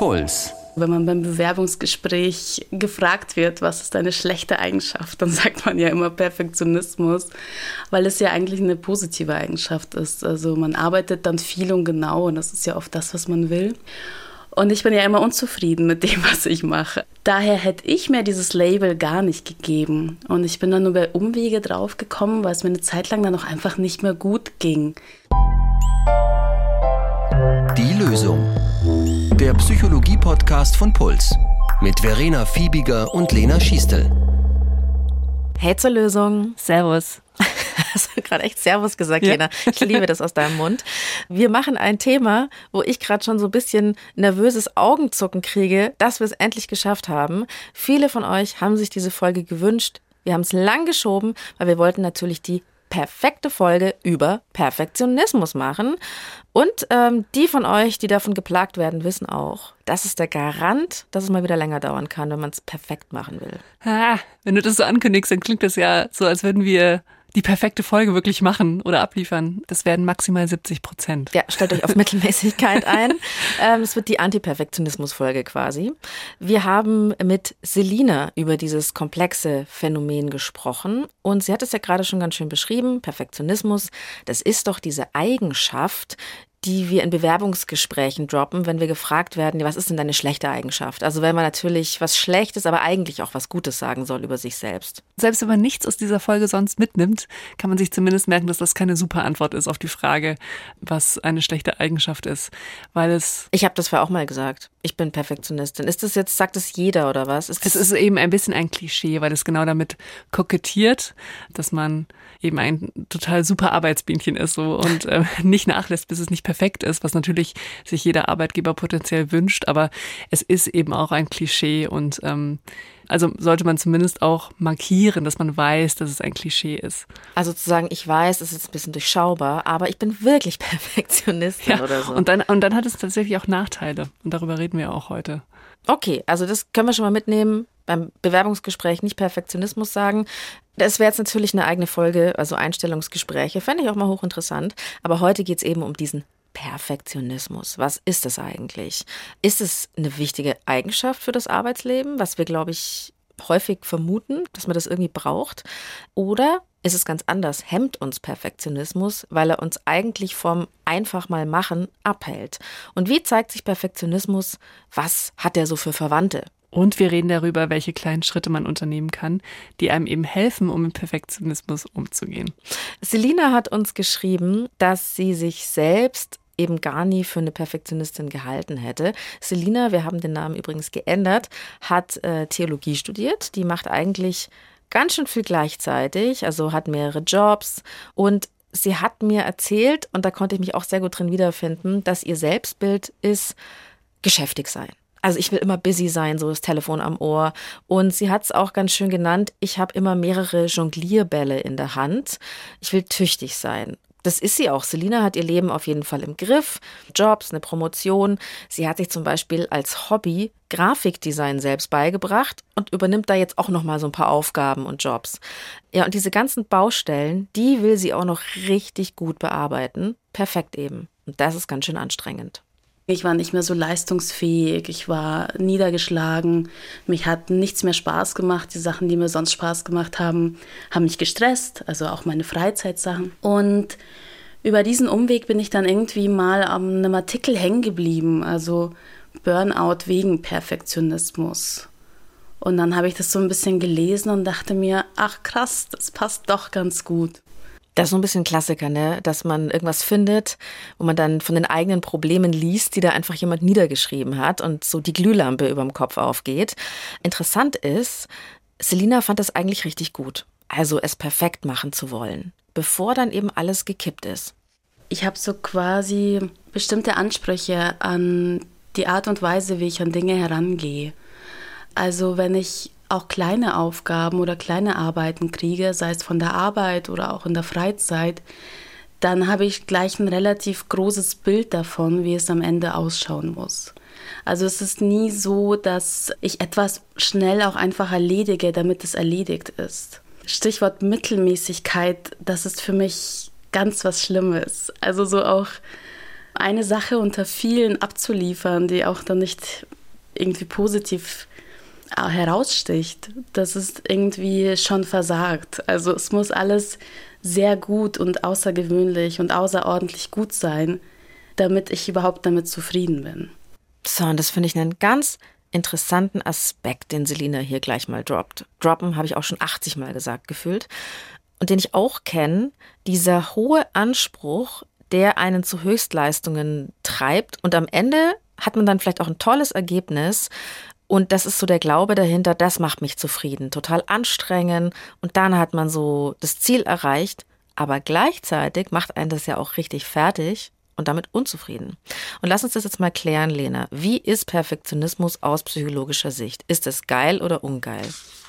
Puls. Wenn man beim Bewerbungsgespräch gefragt wird, was ist deine schlechte Eigenschaft, dann sagt man ja immer Perfektionismus, weil es ja eigentlich eine positive Eigenschaft ist. Also man arbeitet dann viel und genau und das ist ja oft das, was man will. Und ich bin ja immer unzufrieden mit dem, was ich mache. Daher hätte ich mir dieses Label gar nicht gegeben. Und ich bin dann nur bei Umwege draufgekommen, weil es mir eine Zeit lang dann auch einfach nicht mehr gut ging. Die Lösung. Der Psychologie-Podcast von Puls. Mit Verena Fiebiger und Lena Schiestel. Hey zur Lösung. Servus. Hast du gerade echt Servus gesagt, ja. Lena? Ich liebe das aus deinem Mund. Wir machen ein Thema, wo ich gerade schon so ein bisschen nervöses Augenzucken kriege, dass wir es endlich geschafft haben. Viele von euch haben sich diese Folge gewünscht. Wir haben es lang geschoben, weil wir wollten natürlich die perfekte Folge über Perfektionismus machen. Und ähm, die von euch, die davon geplagt werden, wissen auch, das ist der Garant, dass es mal wieder länger dauern kann, wenn man es perfekt machen will. Ah, wenn du das so ankündigst, dann klingt das ja so, als würden wir die perfekte Folge wirklich machen oder abliefern. Das werden maximal 70 Prozent. Ja, stellt euch auf Mittelmäßigkeit ein. Ähm, es wird die Anti-Perfektionismus-Folge quasi. Wir haben mit Selina über dieses komplexe Phänomen gesprochen und sie hat es ja gerade schon ganz schön beschrieben. Perfektionismus, das ist doch diese Eigenschaft, die wir in Bewerbungsgesprächen droppen, wenn wir gefragt werden, was ist denn deine schlechte Eigenschaft? Also wenn man natürlich was Schlechtes, aber eigentlich auch was Gutes sagen soll über sich selbst. Selbst wenn man nichts aus dieser Folge sonst mitnimmt, kann man sich zumindest merken, dass das keine super Antwort ist auf die Frage, was eine schlechte Eigenschaft ist, weil es. Ich habe das vorher auch mal gesagt. Ich bin Perfektionistin. Ist das jetzt, sagt es jeder oder was? Ist es ist eben ein bisschen ein Klischee, weil es genau damit kokettiert, dass man eben ein total super Arbeitsbienchen ist so und äh, nicht nachlässt, bis es nicht perfekt ist, was natürlich sich jeder Arbeitgeber potenziell wünscht, aber es ist eben auch ein Klischee und ähm, also sollte man zumindest auch markieren, dass man weiß, dass es ein Klischee ist. Also zu sagen, ich weiß, es ist ein bisschen durchschaubar, aber ich bin wirklich Perfektionistin ja, oder so. Und dann, und dann hat es tatsächlich auch Nachteile. Und darüber reden wir auch heute. Okay, also das können wir schon mal mitnehmen. Beim Bewerbungsgespräch nicht Perfektionismus sagen. Das wäre jetzt natürlich eine eigene Folge, also Einstellungsgespräche, fände ich auch mal hochinteressant. Aber heute geht es eben um diesen Perfektionismus. Was ist es eigentlich? Ist es eine wichtige Eigenschaft für das Arbeitsleben, was wir, glaube ich, häufig vermuten, dass man das irgendwie braucht? Oder ist es ganz anders? Hemmt uns Perfektionismus, weil er uns eigentlich vom einfach mal machen abhält? Und wie zeigt sich Perfektionismus? Was hat er so für Verwandte? Und wir reden darüber, welche kleinen Schritte man unternehmen kann, die einem eben helfen, um mit Perfektionismus umzugehen. Selina hat uns geschrieben, dass sie sich selbst eben gar nie für eine Perfektionistin gehalten hätte. Selina, wir haben den Namen übrigens geändert, hat äh, Theologie studiert. Die macht eigentlich ganz schön viel gleichzeitig, also hat mehrere Jobs und sie hat mir erzählt, und da konnte ich mich auch sehr gut drin wiederfinden, dass ihr Selbstbild ist, geschäftig sein. Also ich will immer busy sein, so das Telefon am Ohr. Und sie hat es auch ganz schön genannt, ich habe immer mehrere Jonglierbälle in der Hand. Ich will tüchtig sein. Das ist sie auch. Selina hat ihr Leben auf jeden Fall im Griff. Jobs, eine Promotion. Sie hat sich zum Beispiel als Hobby Grafikdesign selbst beigebracht und übernimmt da jetzt auch noch mal so ein paar Aufgaben und Jobs. Ja, und diese ganzen Baustellen, die will sie auch noch richtig gut bearbeiten. Perfekt eben. Und das ist ganz schön anstrengend. Ich war nicht mehr so leistungsfähig, ich war niedergeschlagen, mich hat nichts mehr Spaß gemacht. Die Sachen, die mir sonst Spaß gemacht haben, haben mich gestresst, also auch meine Freizeitsachen. Und über diesen Umweg bin ich dann irgendwie mal an einem Artikel hängen geblieben, also Burnout wegen Perfektionismus. Und dann habe ich das so ein bisschen gelesen und dachte mir, ach krass, das passt doch ganz gut. Das ist so ein bisschen Klassiker, ne? dass man irgendwas findet, wo man dann von den eigenen Problemen liest, die da einfach jemand niedergeschrieben hat und so die Glühlampe über dem Kopf aufgeht. Interessant ist, Selina fand das eigentlich richtig gut. Also es perfekt machen zu wollen, bevor dann eben alles gekippt ist. Ich habe so quasi bestimmte Ansprüche an die Art und Weise, wie ich an Dinge herangehe. Also wenn ich auch kleine Aufgaben oder kleine Arbeiten kriege, sei es von der Arbeit oder auch in der Freizeit, dann habe ich gleich ein relativ großes Bild davon, wie es am Ende ausschauen muss. Also es ist nie so, dass ich etwas schnell auch einfach erledige, damit es erledigt ist. Stichwort Mittelmäßigkeit, das ist für mich ganz was Schlimmes. Also so auch eine Sache unter vielen abzuliefern, die auch dann nicht irgendwie positiv heraussticht, das ist irgendwie schon versagt. Also es muss alles sehr gut und außergewöhnlich und außerordentlich gut sein, damit ich überhaupt damit zufrieden bin. So, und das finde ich einen ganz interessanten Aspekt, den Selina hier gleich mal droppt. Droppen habe ich auch schon 80 Mal gesagt gefühlt. Und den ich auch kenne, dieser hohe Anspruch, der einen zu Höchstleistungen treibt. Und am Ende hat man dann vielleicht auch ein tolles Ergebnis. Und das ist so der Glaube dahinter, das macht mich zufrieden. Total anstrengend. Und dann hat man so das Ziel erreicht. Aber gleichzeitig macht einen das ja auch richtig fertig und damit unzufrieden. Und lass uns das jetzt mal klären, Lena. Wie ist Perfektionismus aus psychologischer Sicht? Ist es geil oder ungeil?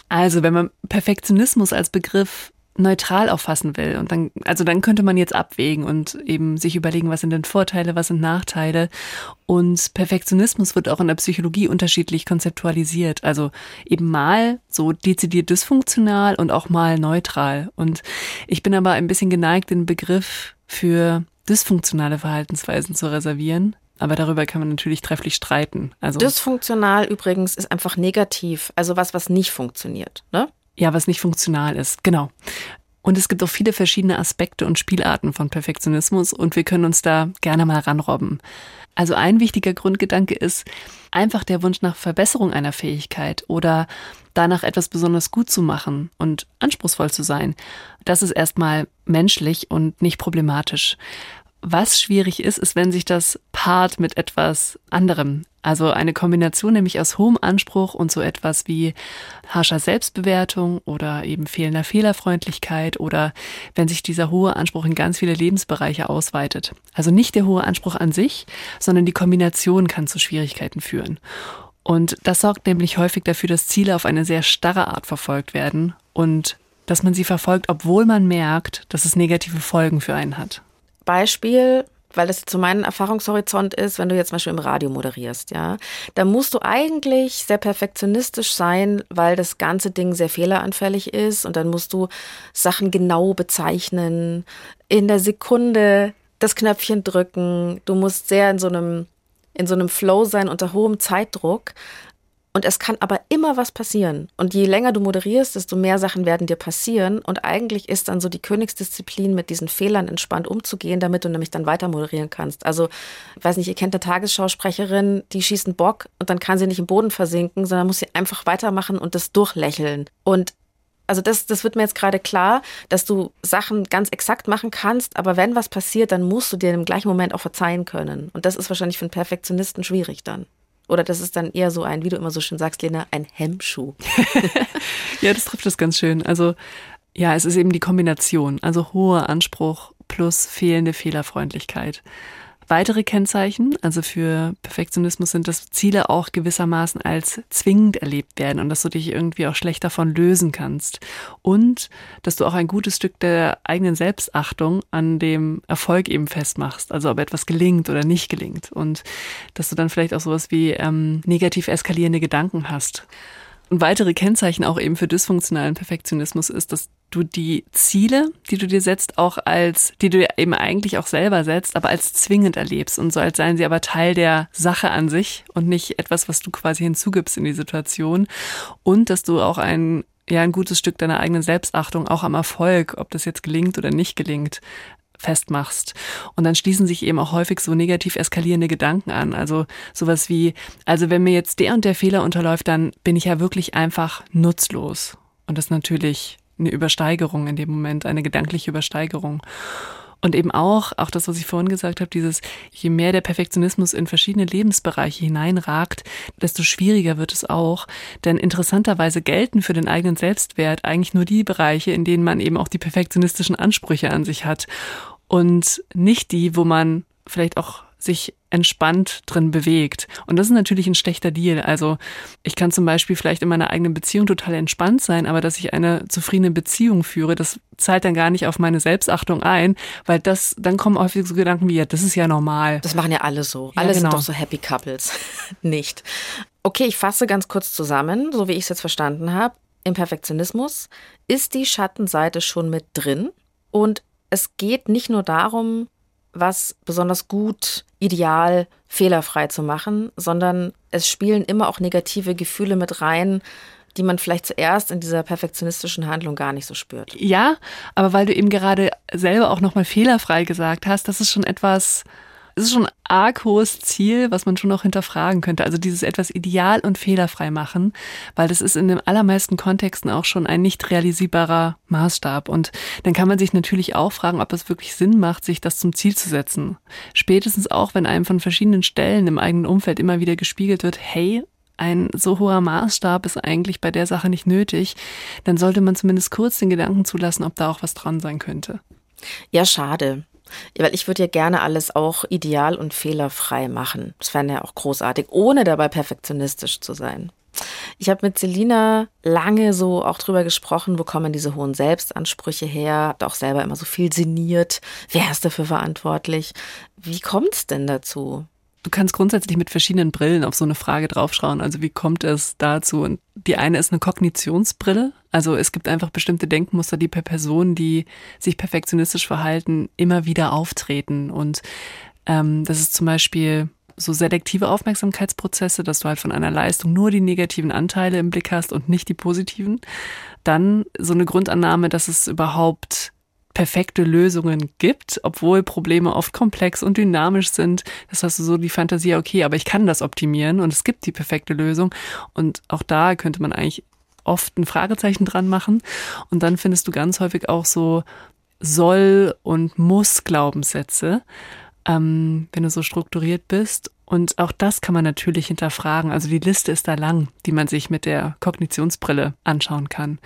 Also, wenn man Perfektionismus als Begriff neutral auffassen will. Und dann, also dann könnte man jetzt abwägen und eben sich überlegen, was sind denn Vorteile, was sind Nachteile. Und Perfektionismus wird auch in der Psychologie unterschiedlich konzeptualisiert. Also eben mal so dezidiert dysfunktional und auch mal neutral. Und ich bin aber ein bisschen geneigt, den Begriff für dysfunktionale Verhaltensweisen zu reservieren. Aber darüber kann man natürlich trefflich streiten. Also Dysfunktional übrigens ist einfach negativ, also was, was nicht funktioniert. Ne? Ja, was nicht funktional ist, genau. Und es gibt auch viele verschiedene Aspekte und Spielarten von Perfektionismus und wir können uns da gerne mal ranrobben. Also ein wichtiger Grundgedanke ist einfach der Wunsch nach Verbesserung einer Fähigkeit oder danach etwas besonders gut zu machen und anspruchsvoll zu sein. Das ist erstmal menschlich und nicht problematisch. Was schwierig ist, ist, wenn sich das paart mit etwas anderem. Also eine Kombination nämlich aus hohem Anspruch und so etwas wie harscher Selbstbewertung oder eben fehlender Fehlerfreundlichkeit oder wenn sich dieser hohe Anspruch in ganz viele Lebensbereiche ausweitet. Also nicht der hohe Anspruch an sich, sondern die Kombination kann zu Schwierigkeiten führen. Und das sorgt nämlich häufig dafür, dass Ziele auf eine sehr starre Art verfolgt werden und dass man sie verfolgt, obwohl man merkt, dass es negative Folgen für einen hat. Beispiel, weil das zu meinem Erfahrungshorizont ist, wenn du jetzt zum Beispiel im Radio moderierst, ja, da musst du eigentlich sehr perfektionistisch sein, weil das ganze Ding sehr fehleranfällig ist und dann musst du Sachen genau bezeichnen, in der Sekunde das Knöpfchen drücken, du musst sehr in so einem in so einem Flow sein unter hohem Zeitdruck. Und es kann aber immer was passieren. Und je länger du moderierst, desto mehr Sachen werden dir passieren. Und eigentlich ist dann so die Königsdisziplin, mit diesen Fehlern entspannt umzugehen, damit du nämlich dann weiter moderieren kannst. Also, ich weiß nicht, ihr kennt eine Tagesschausprecherin, die schießt einen Bock und dann kann sie nicht im Boden versinken, sondern muss sie einfach weitermachen und das durchlächeln. Und also das, das wird mir jetzt gerade klar, dass du Sachen ganz exakt machen kannst, aber wenn was passiert, dann musst du dir im gleichen Moment auch verzeihen können. Und das ist wahrscheinlich für einen Perfektionisten schwierig dann. Oder das ist dann eher so ein, wie du immer so schön sagst, Lena, ein Hemmschuh. ja, das trifft das ganz schön. Also ja, es ist eben die Kombination. Also hoher Anspruch plus fehlende Fehlerfreundlichkeit. Weitere Kennzeichen, also für Perfektionismus, sind, dass Ziele auch gewissermaßen als zwingend erlebt werden und dass du dich irgendwie auch schlecht davon lösen kannst. Und dass du auch ein gutes Stück der eigenen Selbstachtung an dem Erfolg eben festmachst, also ob etwas gelingt oder nicht gelingt. Und dass du dann vielleicht auch sowas wie ähm, negativ eskalierende Gedanken hast. Und weitere Kennzeichen auch eben für dysfunktionalen Perfektionismus ist, dass du die Ziele, die du dir setzt, auch als, die du eben eigentlich auch selber setzt, aber als zwingend erlebst und so als seien sie aber Teil der Sache an sich und nicht etwas, was du quasi hinzugibst in die Situation. Und dass du auch ein ja, ein gutes Stück deiner eigenen Selbstachtung auch am Erfolg, ob das jetzt gelingt oder nicht gelingt, festmachst. Und dann schließen sich eben auch häufig so negativ eskalierende Gedanken an. Also sowas wie, also wenn mir jetzt der und der Fehler unterläuft, dann bin ich ja wirklich einfach nutzlos. Und das ist natürlich eine Übersteigerung in dem Moment, eine gedankliche Übersteigerung. Und eben auch, auch das, was ich vorhin gesagt habe, dieses, je mehr der Perfektionismus in verschiedene Lebensbereiche hineinragt, desto schwieriger wird es auch. Denn interessanterweise gelten für den eigenen Selbstwert eigentlich nur die Bereiche, in denen man eben auch die perfektionistischen Ansprüche an sich hat und nicht die, wo man vielleicht auch sich entspannt drin bewegt. Und das ist natürlich ein schlechter Deal. Also ich kann zum Beispiel vielleicht in meiner eigenen Beziehung total entspannt sein, aber dass ich eine zufriedene Beziehung führe, das zahlt dann gar nicht auf meine Selbstachtung ein, weil das, dann kommen häufig so Gedanken wie, ja, das ist ja normal. Das machen ja alle so. Alle ja, genau. sind doch so Happy Couples. nicht. Okay, ich fasse ganz kurz zusammen, so wie ich es jetzt verstanden habe. Im Perfektionismus ist die Schattenseite schon mit drin und es geht nicht nur darum, was besonders gut ideal fehlerfrei zu machen, sondern es spielen immer auch negative Gefühle mit rein, die man vielleicht zuerst in dieser perfektionistischen Handlung gar nicht so spürt. Ja, aber weil du eben gerade selber auch nochmal fehlerfrei gesagt hast, das ist schon etwas, es ist schon ein arg hohes Ziel, was man schon noch hinterfragen könnte. Also dieses etwas ideal und fehlerfrei machen, weil das ist in den allermeisten Kontexten auch schon ein nicht realisierbarer Maßstab. Und dann kann man sich natürlich auch fragen, ob es wirklich Sinn macht, sich das zum Ziel zu setzen. Spätestens auch, wenn einem von verschiedenen Stellen im eigenen Umfeld immer wieder gespiegelt wird, hey, ein so hoher Maßstab ist eigentlich bei der Sache nicht nötig, dann sollte man zumindest kurz den Gedanken zulassen, ob da auch was dran sein könnte. Ja, schade. Weil ich würde ja gerne alles auch ideal und fehlerfrei machen. Das wäre ja auch großartig, ohne dabei perfektionistisch zu sein. Ich habe mit Selina lange so auch drüber gesprochen, wo kommen diese hohen Selbstansprüche her, habe auch selber immer so viel sinniert. Wer ist dafür verantwortlich? Wie kommt es denn dazu? Du kannst grundsätzlich mit verschiedenen Brillen auf so eine Frage draufschauen. Also wie kommt es dazu? Und die eine ist eine Kognitionsbrille. Also es gibt einfach bestimmte Denkmuster, die per Person, die sich perfektionistisch verhalten, immer wieder auftreten. Und ähm, das ist zum Beispiel so selektive Aufmerksamkeitsprozesse, dass du halt von einer Leistung nur die negativen Anteile im Blick hast und nicht die positiven. Dann so eine Grundannahme, dass es überhaupt perfekte Lösungen gibt, obwohl Probleme oft komplex und dynamisch sind. Das hast du so die Fantasie, okay, aber ich kann das optimieren und es gibt die perfekte Lösung. Und auch da könnte man eigentlich oft ein Fragezeichen dran machen. Und dann findest du ganz häufig auch so soll und muss Glaubenssätze, ähm, wenn du so strukturiert bist. Und auch das kann man natürlich hinterfragen. Also die Liste ist da lang, die man sich mit der Kognitionsbrille anschauen kann.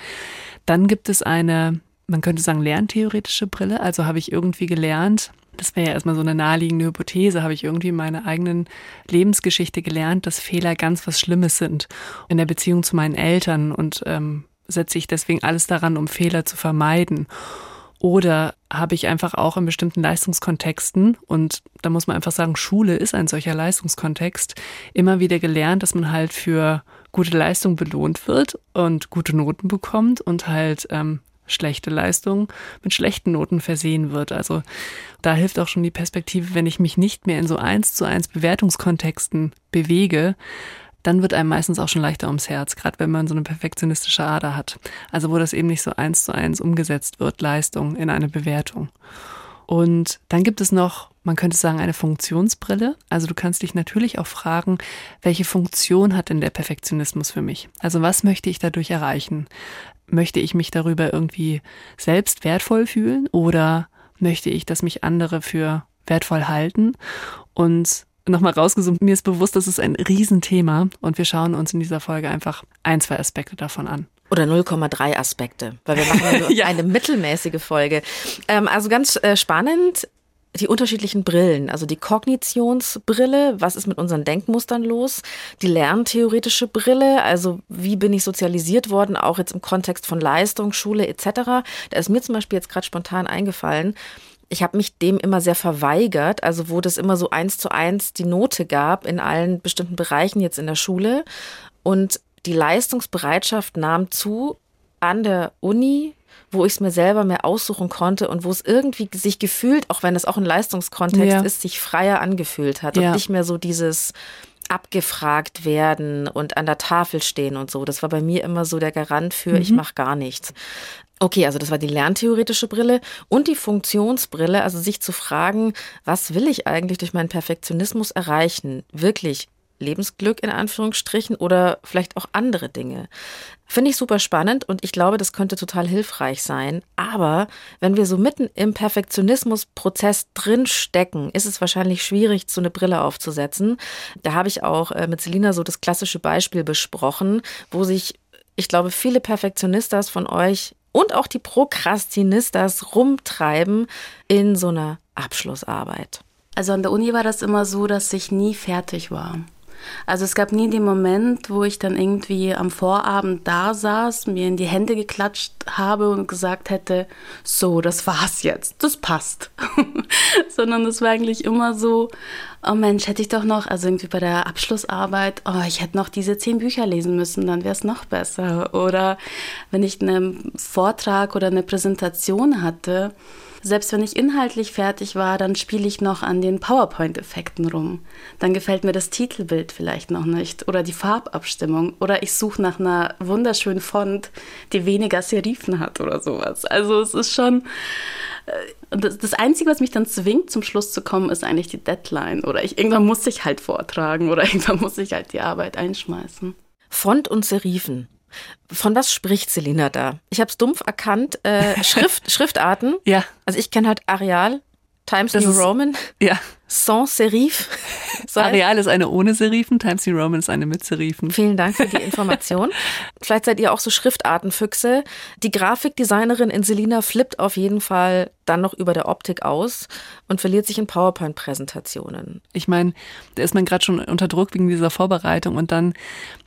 Dann gibt es eine man könnte sagen, lerntheoretische Brille. Also habe ich irgendwie gelernt, das wäre ja erstmal so eine naheliegende Hypothese, habe ich irgendwie in meiner eigenen Lebensgeschichte gelernt, dass Fehler ganz was Schlimmes sind in der Beziehung zu meinen Eltern und ähm, setze ich deswegen alles daran, um Fehler zu vermeiden. Oder habe ich einfach auch in bestimmten Leistungskontexten, und da muss man einfach sagen, Schule ist ein solcher Leistungskontext, immer wieder gelernt, dass man halt für gute Leistung belohnt wird und gute Noten bekommt und halt ähm, schlechte Leistung mit schlechten Noten versehen wird. Also da hilft auch schon die Perspektive, wenn ich mich nicht mehr in so eins zu eins Bewertungskontexten bewege, dann wird einem meistens auch schon leichter ums Herz, gerade wenn man so eine perfektionistische Ader hat. Also wo das eben nicht so eins zu eins umgesetzt wird, Leistung in eine Bewertung. Und dann gibt es noch, man könnte sagen, eine Funktionsbrille. Also du kannst dich natürlich auch fragen, welche Funktion hat denn der Perfektionismus für mich? Also was möchte ich dadurch erreichen? Möchte ich mich darüber irgendwie selbst wertvoll fühlen oder möchte ich, dass mich andere für wertvoll halten? Und nochmal rausgesucht, mir ist bewusst, das ist ein Riesenthema und wir schauen uns in dieser Folge einfach ein, zwei Aspekte davon an. Oder 0,3 Aspekte, weil wir machen ja eine mittelmäßige Folge. Ähm, also ganz äh, spannend die unterschiedlichen Brillen, also die Kognitionsbrille, was ist mit unseren Denkmustern los, die lerntheoretische Brille, also wie bin ich sozialisiert worden, auch jetzt im Kontext von Leistung, Schule etc. Da ist mir zum Beispiel jetzt gerade spontan eingefallen, ich habe mich dem immer sehr verweigert, also wo das immer so eins zu eins die Note gab in allen bestimmten Bereichen jetzt in der Schule und die Leistungsbereitschaft nahm zu an der Uni, wo ich es mir selber mehr aussuchen konnte und wo es irgendwie sich gefühlt, auch wenn es auch ein Leistungskontext ja. ist, sich freier angefühlt hat ja. und nicht mehr so dieses abgefragt werden und an der Tafel stehen und so. Das war bei mir immer so der Garant für, mhm. ich mache gar nichts. Okay, also das war die lerntheoretische Brille und die Funktionsbrille, also sich zu fragen, was will ich eigentlich durch meinen Perfektionismus erreichen? Wirklich Lebensglück in Anführungsstrichen oder vielleicht auch andere Dinge. Finde ich super spannend und ich glaube, das könnte total hilfreich sein. Aber wenn wir so mitten im Perfektionismusprozess drin stecken, ist es wahrscheinlich schwierig, so eine Brille aufzusetzen. Da habe ich auch äh, mit Selina so das klassische Beispiel besprochen, wo sich, ich glaube, viele Perfektionistas von euch und auch die Prokrastinistas rumtreiben in so einer Abschlussarbeit. Also an der Uni war das immer so, dass ich nie fertig war. Also es gab nie den Moment, wo ich dann irgendwie am Vorabend da saß, mir in die Hände geklatscht habe und gesagt hätte, so, das war's jetzt, das passt. Sondern es war eigentlich immer so, oh Mensch, hätte ich doch noch, also irgendwie bei der Abschlussarbeit, oh, ich hätte noch diese zehn Bücher lesen müssen, dann wäre es noch besser. Oder wenn ich einen Vortrag oder eine Präsentation hatte, selbst wenn ich inhaltlich fertig war, dann spiele ich noch an den PowerPoint-Effekten rum. Dann gefällt mir das Titelbild vielleicht noch nicht oder die Farbabstimmung oder ich suche nach einer wunderschönen Font, die weniger Serifen hat oder sowas. Also es ist schon äh, das Einzige, was mich dann zwingt, zum Schluss zu kommen, ist eigentlich die Deadline. Oder ich, irgendwann muss ich halt vortragen oder irgendwann muss ich halt die Arbeit einschmeißen. Font und Serifen. Von was spricht Selina da? Ich habe es dumpf erkannt. Äh, Schrift, Schriftarten. Ja. Also ich kenne halt Arial, Times das New ist, Roman. Ja. Sans Serif. Areal ist eine ohne Serifen, Times New Roman ist eine mit Serifen. Vielen Dank für die Information. Vielleicht seid ihr auch so Schriftartenfüchse. Die Grafikdesignerin in Selina flippt auf jeden Fall dann noch über der Optik aus und verliert sich in PowerPoint-Präsentationen. Ich meine, da ist man gerade schon unter Druck wegen dieser Vorbereitung und dann,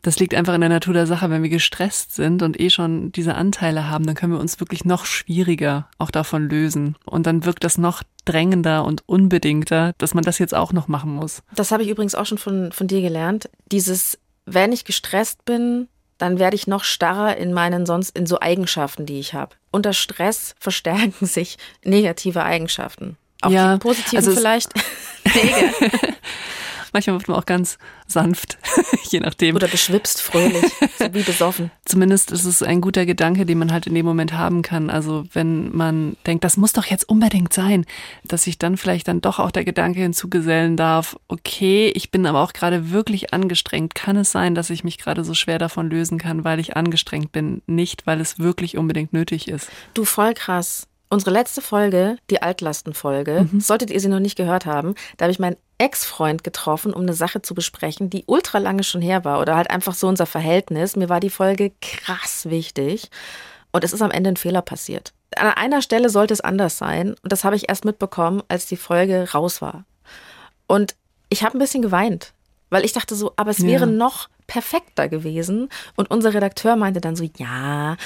das liegt einfach in der Natur der Sache, wenn wir gestresst sind und eh schon diese Anteile haben, dann können wir uns wirklich noch schwieriger auch davon lösen. Und dann wirkt das noch drängender und unbedingter, dass man das jetzt auch noch machen muss. Das habe ich übrigens auch schon von, von dir gelernt. Dieses, wenn ich gestresst bin, dann werde ich noch starrer in meinen sonst in so Eigenschaften, die ich habe. Unter Stress verstärken sich negative Eigenschaften. Auch ja, die positiven also vielleicht. Manchmal wird man auch ganz sanft, je nachdem. Oder beschwipst fröhlich, so wie besoffen. Zumindest ist es ein guter Gedanke, den man halt in dem Moment haben kann. Also wenn man denkt, das muss doch jetzt unbedingt sein, dass sich dann vielleicht dann doch auch der Gedanke hinzugesellen darf, okay, ich bin aber auch gerade wirklich angestrengt. Kann es sein, dass ich mich gerade so schwer davon lösen kann, weil ich angestrengt bin, nicht weil es wirklich unbedingt nötig ist? Du voll krass. Unsere letzte Folge, die Altlastenfolge, mhm. solltet ihr sie noch nicht gehört haben, da habe ich meinen Ex-Freund getroffen, um eine Sache zu besprechen, die ultra lange schon her war oder halt einfach so unser Verhältnis. Mir war die Folge krass wichtig und es ist am Ende ein Fehler passiert. An einer Stelle sollte es anders sein und das habe ich erst mitbekommen, als die Folge raus war. Und ich habe ein bisschen geweint, weil ich dachte so, aber es wäre ja. noch perfekter gewesen. Und unser Redakteur meinte dann so, ja,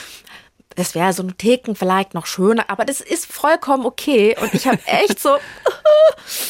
das wäre so ein Theken vielleicht noch schöner, aber das ist vollkommen okay. Und ich habe echt so,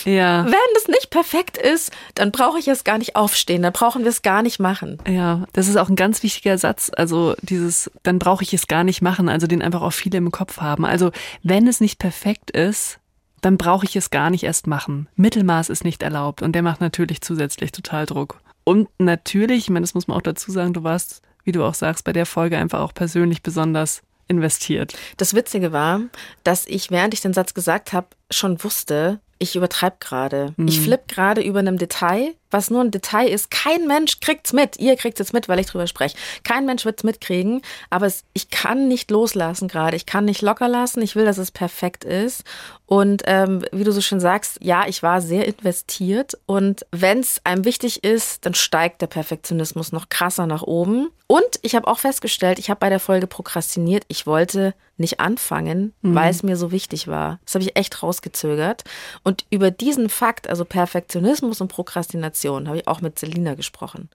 ja. wenn das nicht perfekt ist, dann brauche ich es gar nicht aufstehen, dann brauchen wir es gar nicht machen. Ja, das ist auch ein ganz wichtiger Satz. Also dieses, dann brauche ich es gar nicht machen, also den einfach auch viele im Kopf haben. Also wenn es nicht perfekt ist, dann brauche ich es gar nicht erst machen. Mittelmaß ist nicht erlaubt und der macht natürlich zusätzlich total Druck. Und natürlich, ich meine, das muss man auch dazu sagen, du warst, wie du auch sagst, bei der Folge einfach auch persönlich besonders investiert. Das Witzige war, dass ich, während ich den Satz gesagt habe, schon wusste, ich übertreibe gerade. Mhm. Ich flippe gerade über einem Detail, was nur ein Detail ist. Kein Mensch kriegt's mit. Ihr kriegt es mit, weil ich drüber spreche. Kein Mensch wird's mitkriegen, aber es, ich kann nicht loslassen gerade. Ich kann nicht locker lassen. Ich will, dass es perfekt ist. Und ähm, wie du so schön sagst, ja, ich war sehr investiert. Und wenn es einem wichtig ist, dann steigt der Perfektionismus noch krasser nach oben. Und ich habe auch festgestellt, ich habe bei der Folge prokrastiniert. Ich wollte nicht anfangen, mhm. weil es mir so wichtig war. Das habe ich echt rausgezögert. Und über diesen Fakt, also Perfektionismus und Prokrastination, habe ich auch mit Selina gesprochen.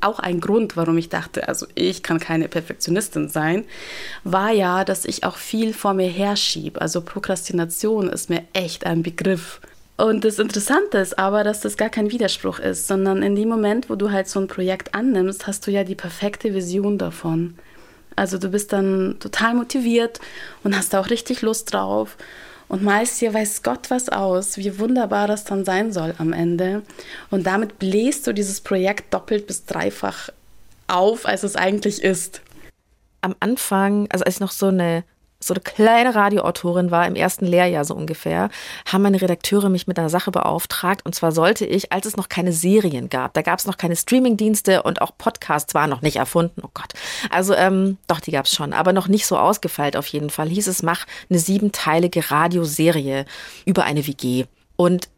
Auch ein Grund, warum ich dachte, also ich kann keine Perfektionistin sein, war ja, dass ich auch viel vor mir herschiebe. Also Prokrastination ist mir echt ein Begriff. Und das Interessante ist aber, dass das gar kein Widerspruch ist, sondern in dem Moment, wo du halt so ein Projekt annimmst, hast du ja die perfekte Vision davon. Also du bist dann total motiviert und hast da auch richtig Lust drauf und malst dir weiß Gott was aus, wie wunderbar das dann sein soll am Ende. Und damit bläst du dieses Projekt doppelt bis dreifach auf, als es eigentlich ist. Am Anfang, also als ich noch so eine so eine kleine Radioautorin war im ersten Lehrjahr so ungefähr, haben meine Redakteure mich mit einer Sache beauftragt. Und zwar sollte ich, als es noch keine Serien gab, da gab es noch keine Streamingdienste und auch Podcasts waren noch nicht erfunden. Oh Gott. Also ähm, doch, die gab es schon, aber noch nicht so ausgefeilt auf jeden Fall. Hieß es, mach eine siebenteilige Radioserie über eine WG. Und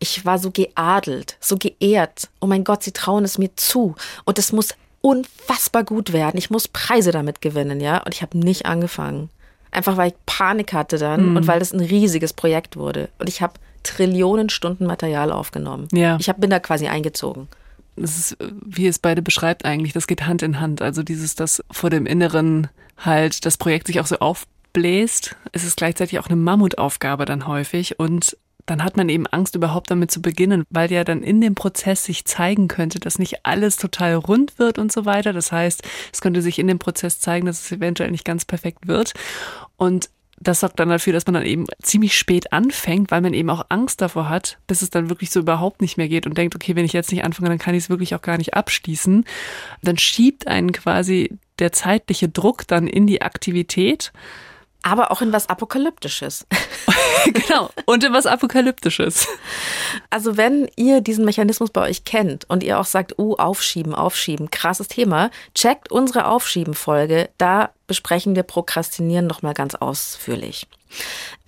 ich war so geadelt, so geehrt. Oh mein Gott, sie trauen es mir zu. Und es muss unfassbar gut werden. Ich muss Preise damit gewinnen, ja. Und ich habe nicht angefangen. Einfach weil ich Panik hatte dann mhm. und weil das ein riesiges Projekt wurde. Und ich habe Trillionen Stunden Material aufgenommen. Ja. Ich hab, bin da quasi eingezogen. Das ist, wie es beide beschreibt eigentlich, das geht Hand in Hand. Also dieses, das vor dem Inneren halt das Projekt sich auch so aufbläst. Es ist gleichzeitig auch eine Mammutaufgabe dann häufig und dann hat man eben Angst, überhaupt damit zu beginnen, weil ja dann in dem Prozess sich zeigen könnte, dass nicht alles total rund wird und so weiter. Das heißt, es könnte sich in dem Prozess zeigen, dass es eventuell nicht ganz perfekt wird. Und das sorgt dann dafür, dass man dann eben ziemlich spät anfängt, weil man eben auch Angst davor hat, bis es dann wirklich so überhaupt nicht mehr geht und denkt, okay, wenn ich jetzt nicht anfange, dann kann ich es wirklich auch gar nicht abschließen. Dann schiebt einen quasi der zeitliche Druck dann in die Aktivität. Aber auch in was Apokalyptisches. genau, und in was Apokalyptisches. Also wenn ihr diesen Mechanismus bei euch kennt und ihr auch sagt, uh, aufschieben, aufschieben, krasses Thema, checkt unsere Aufschieben-Folge. Da besprechen wir Prokrastinieren nochmal ganz ausführlich.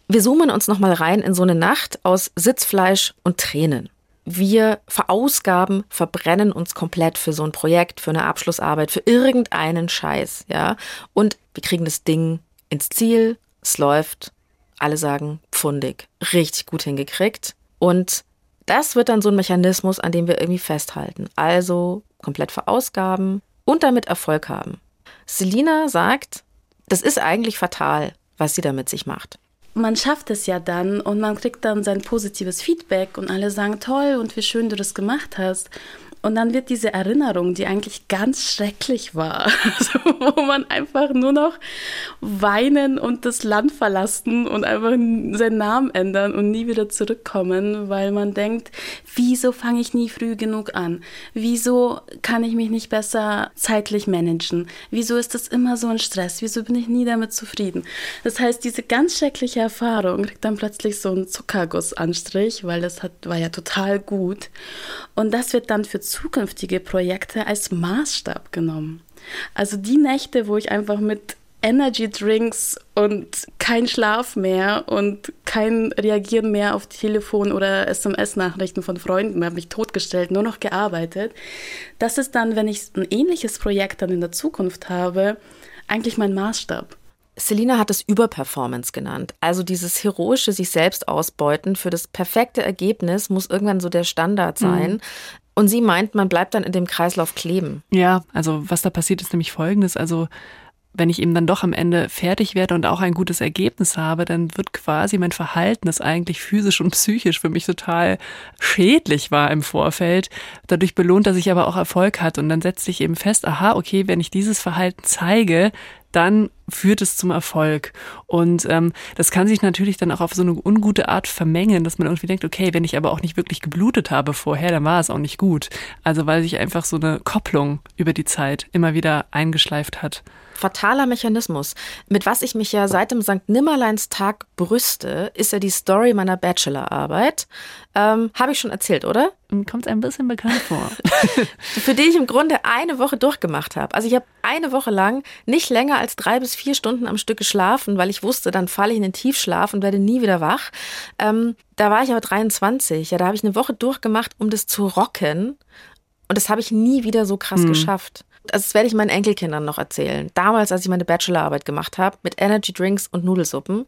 Wir zoomen uns nochmal rein in so eine Nacht aus Sitzfleisch und Tränen. Wir verausgaben, verbrennen uns komplett für so ein Projekt, für eine Abschlussarbeit, für irgendeinen Scheiß, ja. Und wir kriegen das Ding ins Ziel, es läuft, alle sagen pfundig, richtig gut hingekriegt. Und das wird dann so ein Mechanismus, an dem wir irgendwie festhalten. Also komplett verausgaben und damit Erfolg haben. Selina sagt, das ist eigentlich fatal, was sie damit sich macht. Man schafft es ja dann und man kriegt dann sein positives Feedback und alle sagen toll und wie schön du das gemacht hast. Und dann wird diese Erinnerung, die eigentlich ganz schrecklich war, also wo man einfach nur noch weinen und das Land verlassen und einfach seinen Namen ändern und nie wieder zurückkommen, weil man denkt, wieso fange ich nie früh genug an? Wieso kann ich mich nicht besser zeitlich managen? Wieso ist das immer so ein Stress? Wieso bin ich nie damit zufrieden? Das heißt, diese ganz schreckliche Erfahrung kriegt dann plötzlich so einen Zuckergussanstrich, weil das hat, war ja total gut. Und das wird dann für zukünftige Projekte als Maßstab genommen. Also die Nächte, wo ich einfach mit Energy Drinks und kein Schlaf mehr und kein Reagieren mehr auf Telefon oder SMS-Nachrichten von Freunden, habe mich totgestellt, nur noch gearbeitet. Das ist dann, wenn ich ein ähnliches Projekt dann in der Zukunft habe, eigentlich mein Maßstab. Selina hat es Überperformance genannt. Also dieses heroische sich selbst ausbeuten für das perfekte Ergebnis muss irgendwann so der Standard sein. Mhm. Und sie meint, man bleibt dann in dem Kreislauf kleben. Ja, also was da passiert ist nämlich folgendes. Also wenn ich eben dann doch am Ende fertig werde und auch ein gutes Ergebnis habe, dann wird quasi mein Verhalten, das eigentlich physisch und psychisch für mich total schädlich war im Vorfeld, dadurch belohnt, dass ich aber auch Erfolg hatte. Und dann setzt sich eben fest, aha, okay, wenn ich dieses Verhalten zeige, dann führt es zum Erfolg. Und ähm, das kann sich natürlich dann auch auf so eine ungute Art vermengen, dass man irgendwie denkt, okay, wenn ich aber auch nicht wirklich geblutet habe vorher, dann war es auch nicht gut. Also weil sich einfach so eine Kopplung über die Zeit immer wieder eingeschleift hat fataler Mechanismus. Mit was ich mich ja seit dem St. Nimmerleinstag brüste, ist ja die Story meiner Bachelorarbeit. Ähm, Habe ich schon erzählt, oder? Kommt ein bisschen bekannt vor. Für die ich im Grunde eine Woche durchgemacht habe. Also ich habe eine Woche lang nicht länger als drei bis vier Stunden am Stück geschlafen, weil ich wusste, dann falle ich in den Tiefschlaf und werde nie wieder wach. Ähm, da war ich aber 23. Ja, da habe ich eine Woche durchgemacht, um das zu rocken. Und das habe ich nie wieder so krass hm. geschafft. Also das werde ich meinen Enkelkindern noch erzählen. Damals, als ich meine Bachelorarbeit gemacht habe, mit Energy Drinks und Nudelsuppen,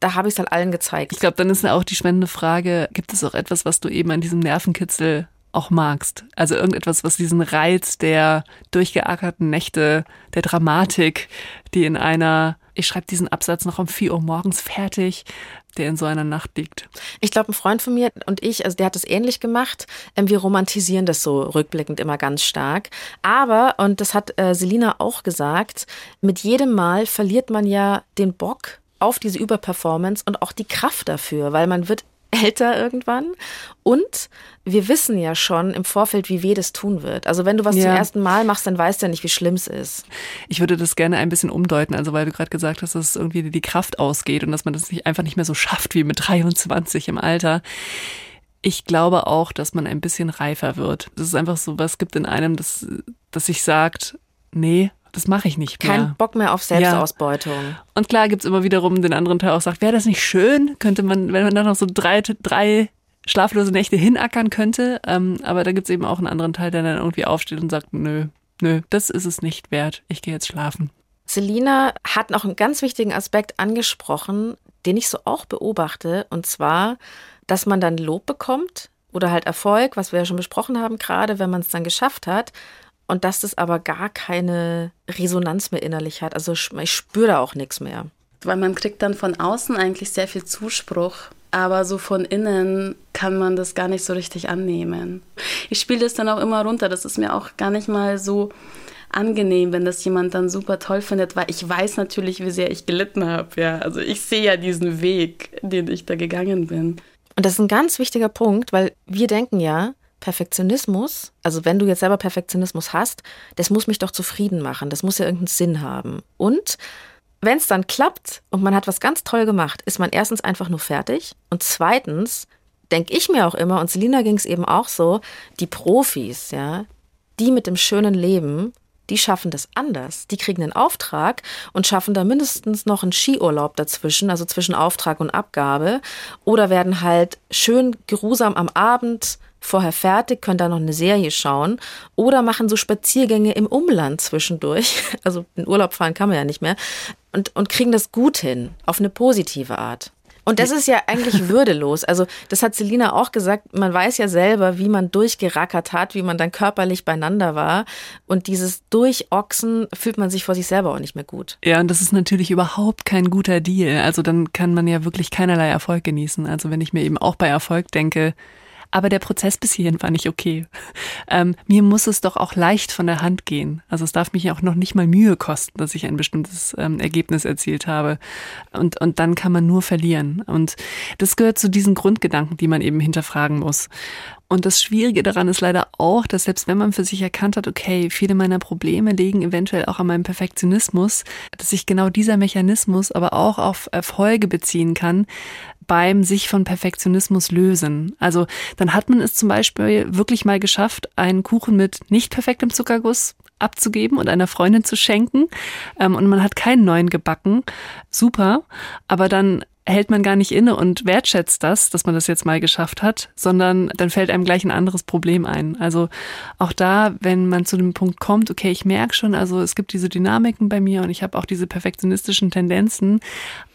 da habe ich es halt allen gezeigt. Ich glaube, dann ist ja auch die spannende Frage, gibt es auch etwas, was du eben an diesem Nervenkitzel auch magst. Also irgendetwas, was diesen Reiz der durchgeackerten Nächte, der Dramatik, die in einer, ich schreibe diesen Absatz noch um 4 Uhr morgens fertig, der in so einer Nacht liegt. Ich glaube, ein Freund von mir und ich, also der hat es ähnlich gemacht. Ähm, wir romantisieren das so rückblickend immer ganz stark. Aber, und das hat äh, Selina auch gesagt, mit jedem Mal verliert man ja den Bock auf diese Überperformance und auch die Kraft dafür, weil man wird älter irgendwann. Und wir wissen ja schon im Vorfeld, wie weh das tun wird. Also wenn du was ja. zum ersten Mal machst, dann weißt du ja nicht, wie schlimm es ist. Ich würde das gerne ein bisschen umdeuten, also weil du gerade gesagt hast, dass irgendwie die Kraft ausgeht und dass man das nicht, einfach nicht mehr so schafft wie mit 23 im Alter. Ich glaube auch, dass man ein bisschen reifer wird. Das ist einfach so, was gibt in einem, das, das sich sagt, nee, das mache ich nicht mehr. Kein Bock mehr auf Selbstausbeutung. Ja. Und klar gibt es immer wiederum den anderen Teil auch sagt, wäre das nicht schön? Könnte man, wenn man dann noch so drei, drei schlaflose Nächte hinackern könnte. Ähm, aber da gibt es eben auch einen anderen Teil, der dann irgendwie aufsteht und sagt, nö, nö, das ist es nicht wert. Ich gehe jetzt schlafen. Selina hat noch einen ganz wichtigen Aspekt angesprochen, den ich so auch beobachte. Und zwar, dass man dann Lob bekommt oder halt Erfolg, was wir ja schon besprochen haben, gerade wenn man es dann geschafft hat und dass das aber gar keine Resonanz mehr innerlich hat. Also ich spüre da auch nichts mehr. Weil man kriegt dann von außen eigentlich sehr viel Zuspruch, aber so von innen kann man das gar nicht so richtig annehmen. Ich spiele das dann auch immer runter. Das ist mir auch gar nicht mal so angenehm, wenn das jemand dann super toll findet, weil ich weiß natürlich, wie sehr ich gelitten habe. Ja, also ich sehe ja diesen Weg, den ich da gegangen bin. Und das ist ein ganz wichtiger Punkt, weil wir denken ja, Perfektionismus, also wenn du jetzt selber Perfektionismus hast, das muss mich doch zufrieden machen, das muss ja irgendeinen Sinn haben. Und wenn es dann klappt und man hat was ganz toll gemacht, ist man erstens einfach nur fertig und zweitens denke ich mir auch immer, und Selina ging es eben auch so, die Profis, ja, die mit dem schönen Leben, die schaffen das anders. Die kriegen einen Auftrag und schaffen da mindestens noch einen Skiurlaub dazwischen, also zwischen Auftrag und Abgabe. Oder werden halt schön geruhsam am Abend vorher fertig, können da noch eine Serie schauen. Oder machen so Spaziergänge im Umland zwischendurch. Also in Urlaub fahren kann man ja nicht mehr. Und, und kriegen das gut hin, auf eine positive Art. Und das ist ja eigentlich würdelos. Also das hat Selina auch gesagt. Man weiß ja selber, wie man durchgerackert hat, wie man dann körperlich beieinander war. Und dieses Durchochsen fühlt man sich vor sich selber auch nicht mehr gut. Ja, und das ist natürlich überhaupt kein guter Deal. Also dann kann man ja wirklich keinerlei Erfolg genießen. Also wenn ich mir eben auch bei Erfolg denke, aber der Prozess bis hierhin war nicht okay. Ähm, mir muss es doch auch leicht von der Hand gehen. Also es darf mich auch noch nicht mal Mühe kosten, dass ich ein bestimmtes ähm, Ergebnis erzielt habe. Und, und dann kann man nur verlieren. Und das gehört zu diesen Grundgedanken, die man eben hinterfragen muss. Und das Schwierige daran ist leider auch, dass selbst wenn man für sich erkannt hat, okay, viele meiner Probleme liegen eventuell auch an meinem Perfektionismus, dass sich genau dieser Mechanismus aber auch auf Erfolge beziehen kann, beim sich von Perfektionismus lösen. Also dann hat man es zum Beispiel wirklich mal geschafft, einen Kuchen mit nicht perfektem Zuckerguss abzugeben und einer Freundin zu schenken ähm, und man hat keinen neuen gebacken. Super, aber dann hält man gar nicht inne und wertschätzt das, dass man das jetzt mal geschafft hat, sondern dann fällt einem gleich ein anderes Problem ein. Also auch da, wenn man zu dem Punkt kommt, okay, ich merke schon, also es gibt diese Dynamiken bei mir und ich habe auch diese perfektionistischen Tendenzen,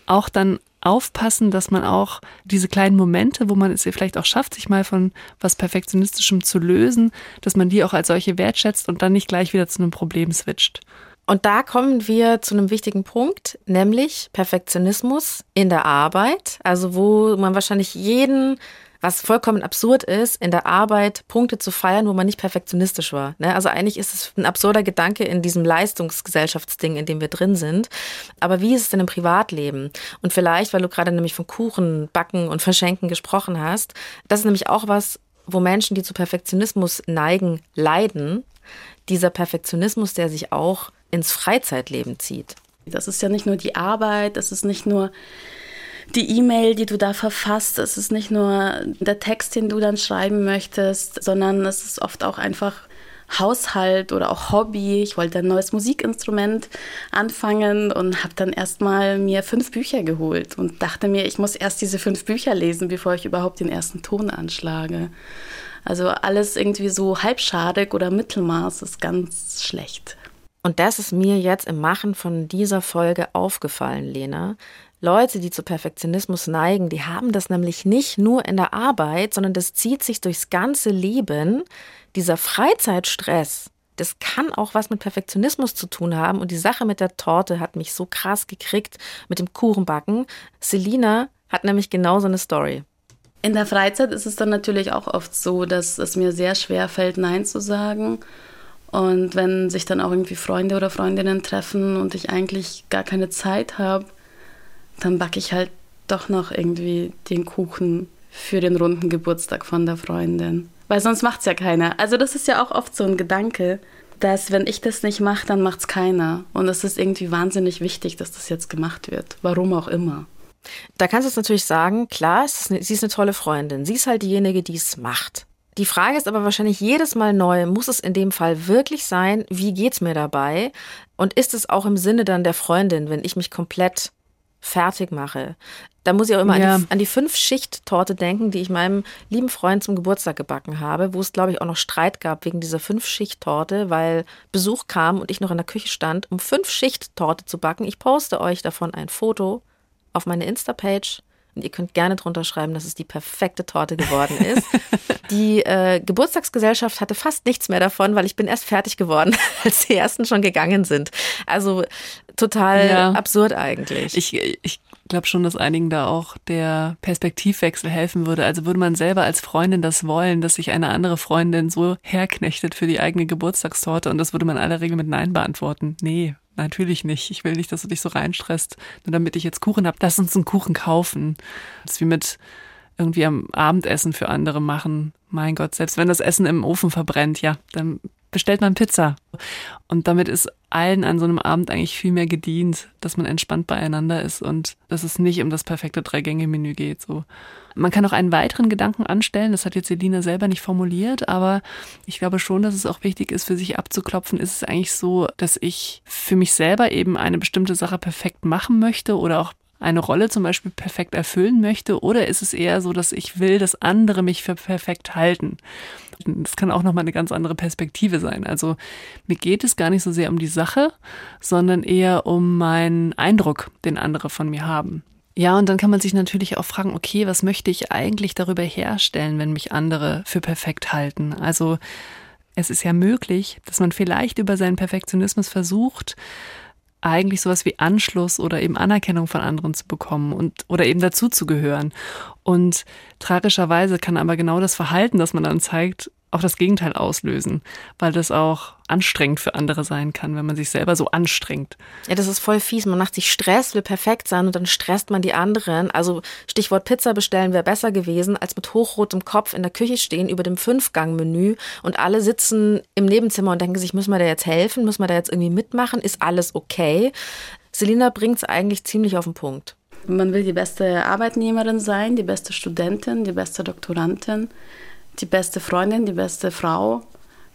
auch dann aufpassen, dass man auch diese kleinen Momente, wo man es vielleicht auch schafft, sich mal von was Perfektionistischem zu lösen, dass man die auch als solche wertschätzt und dann nicht gleich wieder zu einem Problem switcht. Und da kommen wir zu einem wichtigen Punkt, nämlich Perfektionismus in der Arbeit, also wo man wahrscheinlich jeden was vollkommen absurd ist, in der Arbeit Punkte zu feiern, wo man nicht perfektionistisch war. Ne? Also eigentlich ist es ein absurder Gedanke in diesem Leistungsgesellschaftsding, in dem wir drin sind. Aber wie ist es denn im Privatleben? Und vielleicht, weil du gerade nämlich von Kuchen backen und verschenken gesprochen hast, das ist nämlich auch was, wo Menschen, die zu Perfektionismus neigen, leiden. Dieser Perfektionismus, der sich auch ins Freizeitleben zieht. Das ist ja nicht nur die Arbeit, das ist nicht nur die E-Mail, die du da verfasst, es ist nicht nur der Text, den du dann schreiben möchtest, sondern es ist oft auch einfach Haushalt oder auch Hobby. Ich wollte ein neues Musikinstrument anfangen und habe dann erstmal mir fünf Bücher geholt und dachte mir, ich muss erst diese fünf Bücher lesen, bevor ich überhaupt den ersten Ton anschlage. Also alles irgendwie so halbschadig oder Mittelmaß ist ganz schlecht. Und das ist mir jetzt im Machen von dieser Folge aufgefallen, Lena. Leute, die zu Perfektionismus neigen, die haben das nämlich nicht nur in der Arbeit, sondern das zieht sich durchs ganze Leben. Dieser Freizeitstress, das kann auch was mit Perfektionismus zu tun haben. Und die Sache mit der Torte hat mich so krass gekriegt mit dem Kuchenbacken. Selina hat nämlich genau so eine Story. In der Freizeit ist es dann natürlich auch oft so, dass es mir sehr schwer fällt, Nein zu sagen. Und wenn sich dann auch irgendwie Freunde oder Freundinnen treffen und ich eigentlich gar keine Zeit habe, dann backe ich halt doch noch irgendwie den Kuchen für den runden Geburtstag von der Freundin. Weil sonst macht es ja keiner. Also das ist ja auch oft so ein Gedanke, dass wenn ich das nicht mache, dann macht es keiner. Und es ist irgendwie wahnsinnig wichtig, dass das jetzt gemacht wird. Warum auch immer. Da kannst du es natürlich sagen, klar, ist eine, sie ist eine tolle Freundin. Sie ist halt diejenige, die es macht. Die Frage ist aber wahrscheinlich jedes Mal neu, muss es in dem Fall wirklich sein? Wie geht's mir dabei? Und ist es auch im Sinne dann der Freundin, wenn ich mich komplett fertig mache. Da muss ich auch immer ja. an, die, an die Fünf-Schicht-Torte denken, die ich meinem lieben Freund zum Geburtstag gebacken habe, wo es, glaube ich, auch noch Streit gab wegen dieser Fünf-Schicht-Torte, weil Besuch kam und ich noch in der Küche stand, um Fünf-Schicht-Torte zu backen. Ich poste euch davon ein Foto auf meine Insta-Page Und ihr könnt gerne drunter schreiben, dass es die perfekte Torte geworden ist. die äh, Geburtstagsgesellschaft hatte fast nichts mehr davon, weil ich bin erst fertig geworden, als die ersten schon gegangen sind. Also total ja. absurd eigentlich. Ich, ich glaube schon, dass einigen da auch der Perspektivwechsel helfen würde. Also würde man selber als Freundin das wollen, dass sich eine andere Freundin so herknechtet für die eigene Geburtstagstorte und das würde man aller Regel mit Nein beantworten. Nee, natürlich nicht. Ich will nicht, dass du dich so reinstresst, nur damit ich jetzt Kuchen hab. Lass uns einen Kuchen kaufen. Das ist wie mit irgendwie am Abendessen für andere machen. Mein Gott, selbst wenn das Essen im Ofen verbrennt, ja, dann bestellt man Pizza. Und damit ist allen an so einem Abend eigentlich viel mehr gedient, dass man entspannt beieinander ist und dass es nicht um das perfekte Drei-Gänge-Menü geht. So. Man kann auch einen weiteren Gedanken anstellen, das hat jetzt Selina selber nicht formuliert, aber ich glaube schon, dass es auch wichtig ist, für sich abzuklopfen. Ist es eigentlich so, dass ich für mich selber eben eine bestimmte Sache perfekt machen möchte oder auch eine Rolle zum Beispiel perfekt erfüllen möchte? Oder ist es eher so, dass ich will, dass andere mich für perfekt halten? Das kann auch nochmal eine ganz andere Perspektive sein. Also mir geht es gar nicht so sehr um die Sache, sondern eher um meinen Eindruck, den andere von mir haben. Ja, und dann kann man sich natürlich auch fragen, okay, was möchte ich eigentlich darüber herstellen, wenn mich andere für perfekt halten? Also es ist ja möglich, dass man vielleicht über seinen Perfektionismus versucht, eigentlich sowas wie Anschluss oder eben Anerkennung von anderen zu bekommen und oder eben dazuzugehören. Und tragischerweise kann aber genau das Verhalten, das man dann zeigt, auch das Gegenteil auslösen, weil das auch anstrengend für andere sein kann, wenn man sich selber so anstrengt. Ja, das ist voll fies. Man macht sich Stress, will perfekt sein und dann stresst man die anderen. Also Stichwort Pizza bestellen wäre besser gewesen, als mit hochrotem Kopf in der Küche stehen über dem Fünfgang-Menü und alle sitzen im Nebenzimmer und denken sich, müssen wir da jetzt helfen? Müssen wir da jetzt irgendwie mitmachen? Ist alles okay? Selina bringt es eigentlich ziemlich auf den Punkt. Man will die beste Arbeitnehmerin sein, die beste Studentin, die beste Doktorandin die beste Freundin, die beste Frau,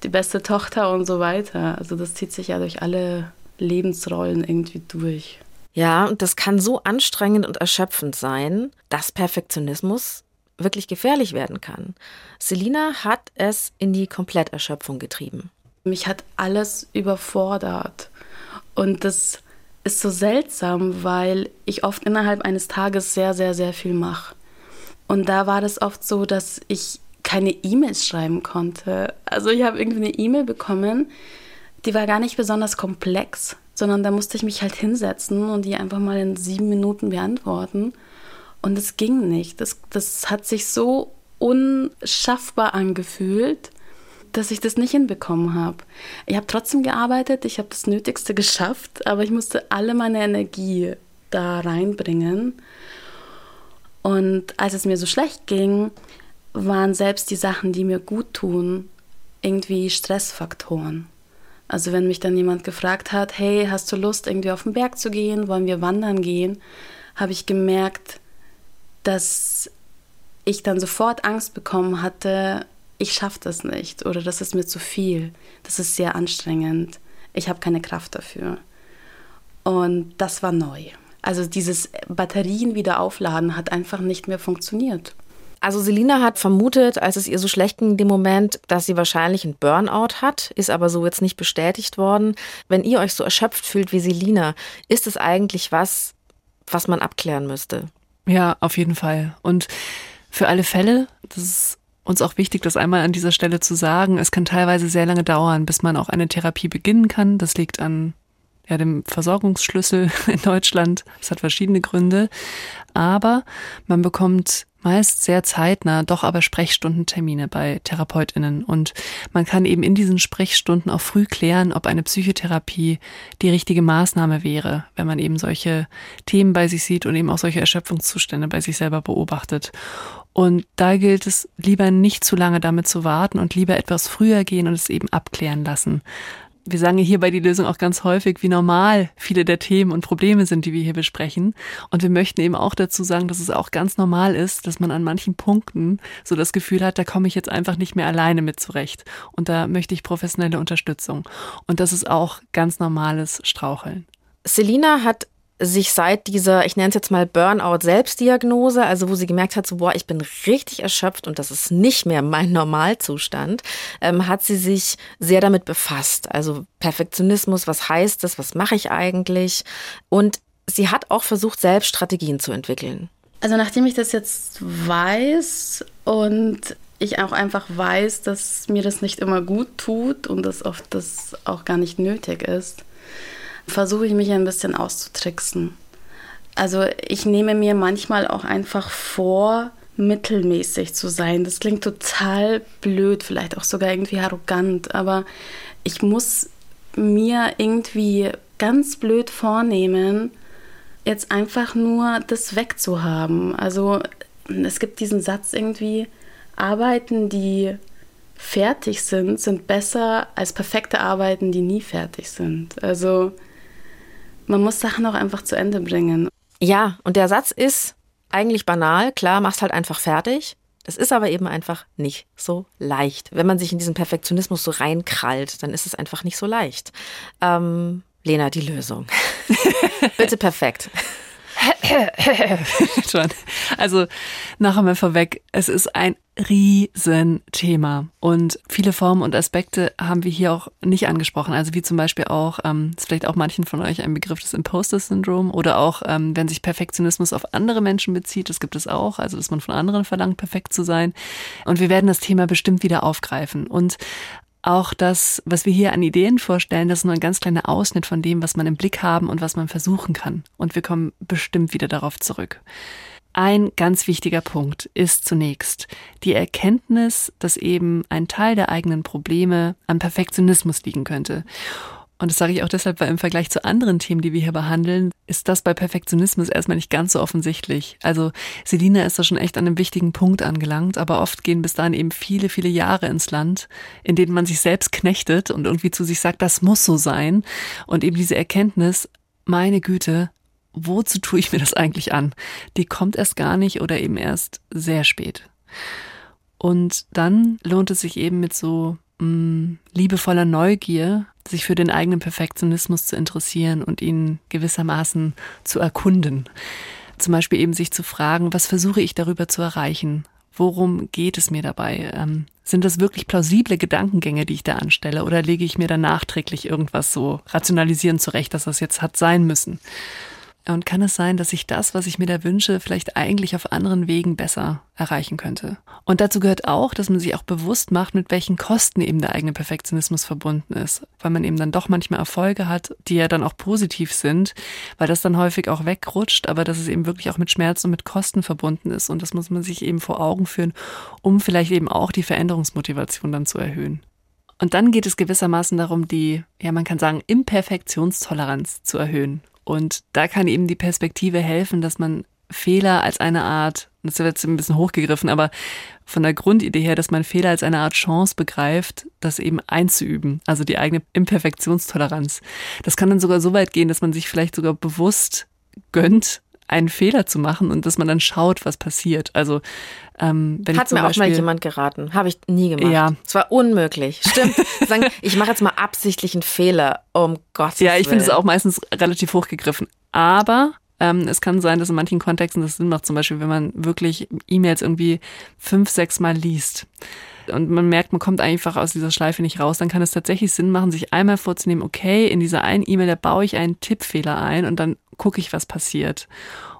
die beste Tochter und so weiter. Also das zieht sich ja durch alle Lebensrollen irgendwie durch. Ja, und das kann so anstrengend und erschöpfend sein, dass Perfektionismus wirklich gefährlich werden kann. Selina hat es in die Kompletterschöpfung getrieben. Mich hat alles überfordert. Und das ist so seltsam, weil ich oft innerhalb eines Tages sehr, sehr, sehr viel mache. Und da war das oft so, dass ich keine E-Mails schreiben konnte. Also ich habe irgendwie eine E-Mail bekommen, die war gar nicht besonders komplex, sondern da musste ich mich halt hinsetzen und die einfach mal in sieben Minuten beantworten. Und es ging nicht. Das, das hat sich so unschaffbar angefühlt, dass ich das nicht hinbekommen habe. Ich habe trotzdem gearbeitet, ich habe das Nötigste geschafft, aber ich musste alle meine Energie da reinbringen. Und als es mir so schlecht ging, waren selbst die Sachen, die mir gut tun, irgendwie Stressfaktoren. Also wenn mich dann jemand gefragt hat, hey, hast du Lust, irgendwie auf den Berg zu gehen, wollen wir wandern gehen, habe ich gemerkt, dass ich dann sofort Angst bekommen hatte, ich schaffe das nicht oder das ist mir zu viel, das ist sehr anstrengend, ich habe keine Kraft dafür. Und das war neu. Also dieses Batterien wieder aufladen hat einfach nicht mehr funktioniert. Also Selina hat vermutet, als es ihr so schlecht ging in dem Moment, dass sie wahrscheinlich einen Burnout hat, ist aber so jetzt nicht bestätigt worden. Wenn ihr euch so erschöpft fühlt wie Selina, ist es eigentlich was, was man abklären müsste? Ja, auf jeden Fall. Und für alle Fälle, das ist uns auch wichtig, das einmal an dieser Stelle zu sagen, es kann teilweise sehr lange dauern, bis man auch eine Therapie beginnen kann. Das liegt an ja, dem Versorgungsschlüssel in Deutschland. Es hat verschiedene Gründe. Aber man bekommt meist sehr zeitnah, doch aber Sprechstundentermine bei Therapeutinnen. Und man kann eben in diesen Sprechstunden auch früh klären, ob eine Psychotherapie die richtige Maßnahme wäre, wenn man eben solche Themen bei sich sieht und eben auch solche Erschöpfungszustände bei sich selber beobachtet. Und da gilt es lieber nicht zu lange damit zu warten und lieber etwas früher gehen und es eben abklären lassen wir sagen hier bei die Lösung auch ganz häufig, wie normal viele der Themen und Probleme sind, die wir hier besprechen. Und wir möchten eben auch dazu sagen, dass es auch ganz normal ist, dass man an manchen Punkten so das Gefühl hat, da komme ich jetzt einfach nicht mehr alleine mit zurecht. Und da möchte ich professionelle Unterstützung. Und das ist auch ganz normales Straucheln. Selina hat sich seit dieser, ich nenne es jetzt mal Burnout-Selbstdiagnose, also wo sie gemerkt hat, so, boah, ich bin richtig erschöpft und das ist nicht mehr mein Normalzustand, ähm, hat sie sich sehr damit befasst. Also Perfektionismus, was heißt das, was mache ich eigentlich? Und sie hat auch versucht, selbst Strategien zu entwickeln. Also nachdem ich das jetzt weiß und ich auch einfach weiß, dass mir das nicht immer gut tut und dass oft das auch gar nicht nötig ist, versuche ich mich ein bisschen auszutricksen. Also ich nehme mir manchmal auch einfach vor, mittelmäßig zu sein. Das klingt total blöd, vielleicht auch sogar irgendwie arrogant, aber ich muss mir irgendwie ganz blöd vornehmen, jetzt einfach nur das wegzuhaben. Also es gibt diesen Satz irgendwie, Arbeiten, die fertig sind, sind besser als perfekte Arbeiten, die nie fertig sind. Also man muss Sachen auch einfach zu Ende bringen. Ja, und der Satz ist eigentlich banal, klar, machst halt einfach fertig. Das ist aber eben einfach nicht so leicht. Wenn man sich in diesen Perfektionismus so reinkrallt, dann ist es einfach nicht so leicht. Ähm, Lena, die Lösung. Bitte perfekt. Schon. Also noch einmal vorweg, es ist ein Riesenthema und viele Formen und Aspekte haben wir hier auch nicht angesprochen. Also wie zum Beispiel auch, ähm, ist vielleicht auch manchen von euch ein Begriff des Imposter-Syndrom oder auch, ähm, wenn sich Perfektionismus auf andere Menschen bezieht, das gibt es auch, also dass man von anderen verlangt, perfekt zu sein. Und wir werden das Thema bestimmt wieder aufgreifen. Und auch das, was wir hier an Ideen vorstellen, das ist nur ein ganz kleiner Ausschnitt von dem, was man im Blick haben und was man versuchen kann. Und wir kommen bestimmt wieder darauf zurück. Ein ganz wichtiger Punkt ist zunächst die Erkenntnis, dass eben ein Teil der eigenen Probleme am Perfektionismus liegen könnte. Und das sage ich auch deshalb, weil im Vergleich zu anderen Themen, die wir hier behandeln, ist das bei Perfektionismus erstmal nicht ganz so offensichtlich. Also Selina ist da schon echt an einem wichtigen Punkt angelangt, aber oft gehen bis dahin eben viele, viele Jahre ins Land, in denen man sich selbst knechtet und irgendwie zu sich sagt, das muss so sein. Und eben diese Erkenntnis, meine Güte, wozu tue ich mir das eigentlich an? Die kommt erst gar nicht oder eben erst sehr spät. Und dann lohnt es sich eben mit so mh, mm, liebevoller Neugier sich für den eigenen Perfektionismus zu interessieren und ihn gewissermaßen zu erkunden. Zum Beispiel eben sich zu fragen, was versuche ich darüber zu erreichen? Worum geht es mir dabei? Ähm, sind das wirklich plausible Gedankengänge, die ich da anstelle? Oder lege ich mir da nachträglich irgendwas so rationalisieren zurecht, dass das jetzt hat sein müssen? Und kann es sein, dass ich das, was ich mir da wünsche, vielleicht eigentlich auf anderen Wegen besser erreichen könnte? Und dazu gehört auch, dass man sich auch bewusst macht, mit welchen Kosten eben der eigene Perfektionismus verbunden ist. Weil man eben dann doch manchmal Erfolge hat, die ja dann auch positiv sind, weil das dann häufig auch wegrutscht, aber dass es eben wirklich auch mit Schmerzen und mit Kosten verbunden ist. Und das muss man sich eben vor Augen führen, um vielleicht eben auch die Veränderungsmotivation dann zu erhöhen. Und dann geht es gewissermaßen darum, die, ja, man kann sagen, Imperfektionstoleranz zu erhöhen. Und da kann eben die Perspektive helfen, dass man Fehler als eine Art, das wird jetzt ein bisschen hochgegriffen, aber von der Grundidee her, dass man Fehler als eine Art Chance begreift, das eben einzuüben, also die eigene Imperfektionstoleranz. Das kann dann sogar so weit gehen, dass man sich vielleicht sogar bewusst gönnt, einen Fehler zu machen und dass man dann schaut, was passiert. Also ähm, wenn hat mir Beispiel, auch mal jemand geraten, habe ich nie gemacht. Ja, es war unmöglich. Stimmt. Sagen, ich mache jetzt mal absichtlich einen Fehler. Um Gottes Ja, ich finde es auch meistens relativ hochgegriffen. Aber ähm, es kann sein, dass in manchen Kontexten das Sinn macht. Zum Beispiel, wenn man wirklich E-Mails irgendwie fünf, sechs Mal liest und man merkt, man kommt einfach aus dieser Schleife nicht raus, dann kann es tatsächlich Sinn machen, sich einmal vorzunehmen, okay, in dieser einen E-Mail, da baue ich einen Tippfehler ein und dann gucke ich, was passiert.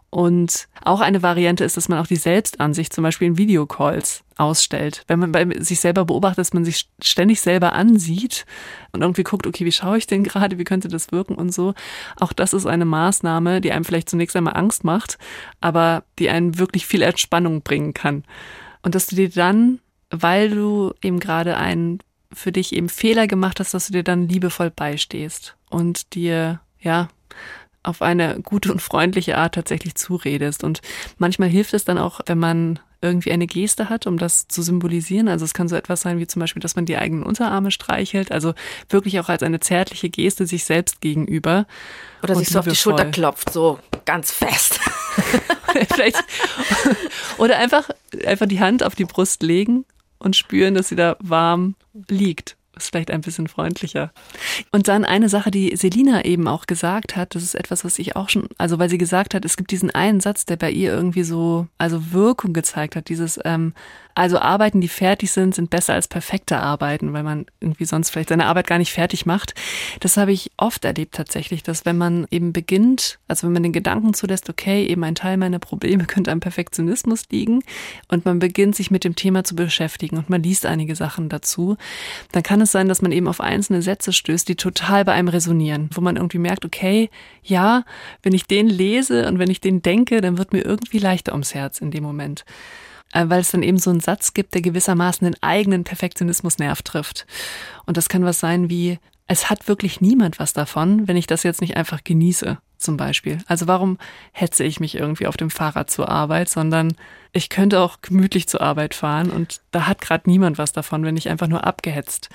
Und auch eine Variante ist, dass man auch die Selbstansicht zum Beispiel in Videocalls ausstellt. Wenn man bei sich selber beobachtet, dass man sich ständig selber ansieht und irgendwie guckt, okay, wie schaue ich denn gerade, wie könnte das wirken und so. Auch das ist eine Maßnahme, die einem vielleicht zunächst einmal Angst macht, aber die einen wirklich viel Entspannung bringen kann. Und dass du dir dann, weil du eben gerade einen für dich eben Fehler gemacht hast, dass du dir dann liebevoll beistehst und dir, ja, auf eine gute und freundliche Art tatsächlich zuredest. Und manchmal hilft es dann auch, wenn man irgendwie eine Geste hat, um das zu symbolisieren. Also es kann so etwas sein wie zum Beispiel, dass man die eigenen Unterarme streichelt, also wirklich auch als eine zärtliche Geste sich selbst gegenüber. Oder sich so auf die Schulter klopft, so ganz fest. Oder einfach, einfach die Hand auf die Brust legen und spüren, dass sie da warm liegt ist vielleicht ein bisschen freundlicher. Und dann eine Sache, die Selina eben auch gesagt hat, das ist etwas, was ich auch schon, also weil sie gesagt hat, es gibt diesen einen Satz, der bei ihr irgendwie so, also Wirkung gezeigt hat, dieses, ähm, Also Arbeiten, die fertig sind, sind besser als perfekte Arbeiten, weil man irgendwie sonst vielleicht seine Arbeit gar nicht fertig macht. Das habe ich oft erlebt tatsächlich, dass wenn man eben beginnt, also wenn man den Gedanken zulässt, okay, eben ein Teil meiner Probleme könnte am Perfektionismus liegen und man beginnt sich mit dem Thema zu beschäftigen und man liest einige Sachen dazu, dann kann es sein, dass man eben auf einzelne Sätze stößt, die total bei einem resonieren, wo man irgendwie merkt, okay, ja, wenn ich den lese und wenn ich den denke, dann wird mir irgendwie leichter ums Herz in dem Moment. Äh, weil es dann eben so einen Satz gibt, der gewissermaßen den eigenen Perfektionismusnerv trifft. Und das kann was sein wie, es hat wirklich niemand was davon, wenn ich das jetzt nicht einfach genieße, zum Beispiel. Also warum hetze ich mich irgendwie auf dem Fahrrad zur Arbeit, sondern ich könnte auch gemütlich zur Arbeit fahren und da hat gerade niemand was davon, wenn ich einfach nur abgehetzt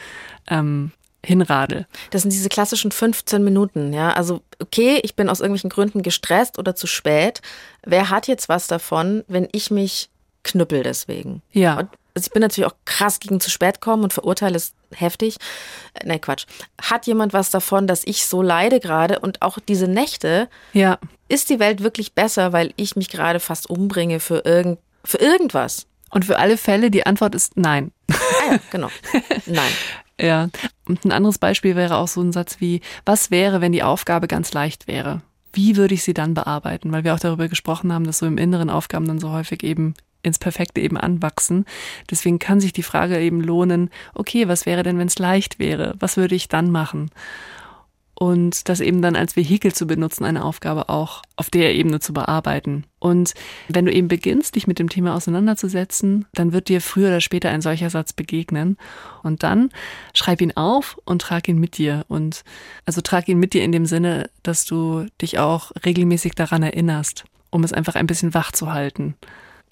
ähm, hinradel. Das sind diese klassischen 15 Minuten, ja. Also, okay, ich bin aus irgendwelchen Gründen gestresst oder zu spät. Wer hat jetzt was davon, wenn ich mich knüppel deswegen? Ja. Und also ich bin natürlich auch krass gegen zu spät kommen und verurteile es heftig. Äh, nee, Quatsch. Hat jemand was davon, dass ich so leide gerade und auch diese Nächte? Ja. Ist die Welt wirklich besser, weil ich mich gerade fast umbringe für irgend für irgendwas? Und für alle Fälle die Antwort ist nein. Ah ja, genau. Nein. Ja, und ein anderes Beispiel wäre auch so ein Satz wie, was wäre, wenn die Aufgabe ganz leicht wäre? Wie würde ich sie dann bearbeiten? Weil wir auch darüber gesprochen haben, dass so im Inneren Aufgaben dann so häufig eben ins Perfekte eben anwachsen. Deswegen kann sich die Frage eben lohnen, okay, was wäre denn, wenn es leicht wäre? Was würde ich dann machen? und das eben dann als Vehikel zu benutzen, eine Aufgabe auch auf der Ebene zu bearbeiten. Und wenn du eben beginnst, dich mit dem Thema auseinanderzusetzen, dann wird dir früher oder später ein solcher Satz begegnen. Und dann schreib ihn auf und trag ihn mit dir. Und also trag ihn mit dir in dem Sinne, dass du dich auch regelmäßig daran erinnerst, um es einfach ein bisschen wach zu halten.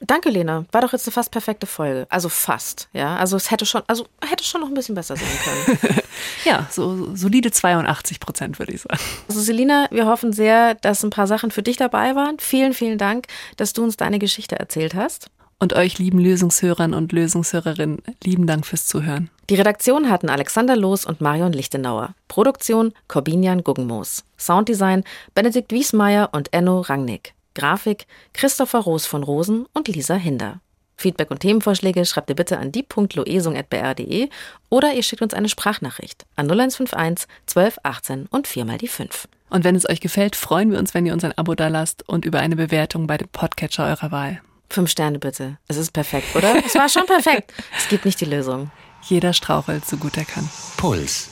Danke, Lena. War doch jetzt eine fast perfekte Folge. Also fast, ja. Also es hätte schon, also hätte schon noch ein bisschen besser sein können. ja, so solide 82 Prozent, würde ich sagen. Also Selina, wir hoffen sehr, dass ein paar Sachen für dich dabei waren. Vielen, vielen Dank, dass du uns deine Geschichte erzählt hast. Und euch lieben Lösungshörern und Lösungshörerinnen, lieben Dank fürs Zuhören. Die Redaktion hatten Alexander Loos und Marion Lichtenauer. Produktion Corbinian Guggenmoos. Sounddesign Benedikt Wiesmeier und Enno Rangnick. Grafik Christopher Roos von Rosen und Lisa Hinder. Feedback und Themenvorschläge schreibt ihr bitte an die.loesung.br.de oder ihr schickt uns eine Sprachnachricht an 0151 12 18 und viermal die 5. Und wenn es euch gefällt, freuen wir uns, wenn ihr uns ein Abo dalasst und über eine Bewertung bei dem Podcatcher eurer Wahl. Fünf Sterne bitte. Es ist perfekt, oder? es war schon perfekt. Es gibt nicht die Lösung. Jeder strauchelt, so gut er kann. Puls.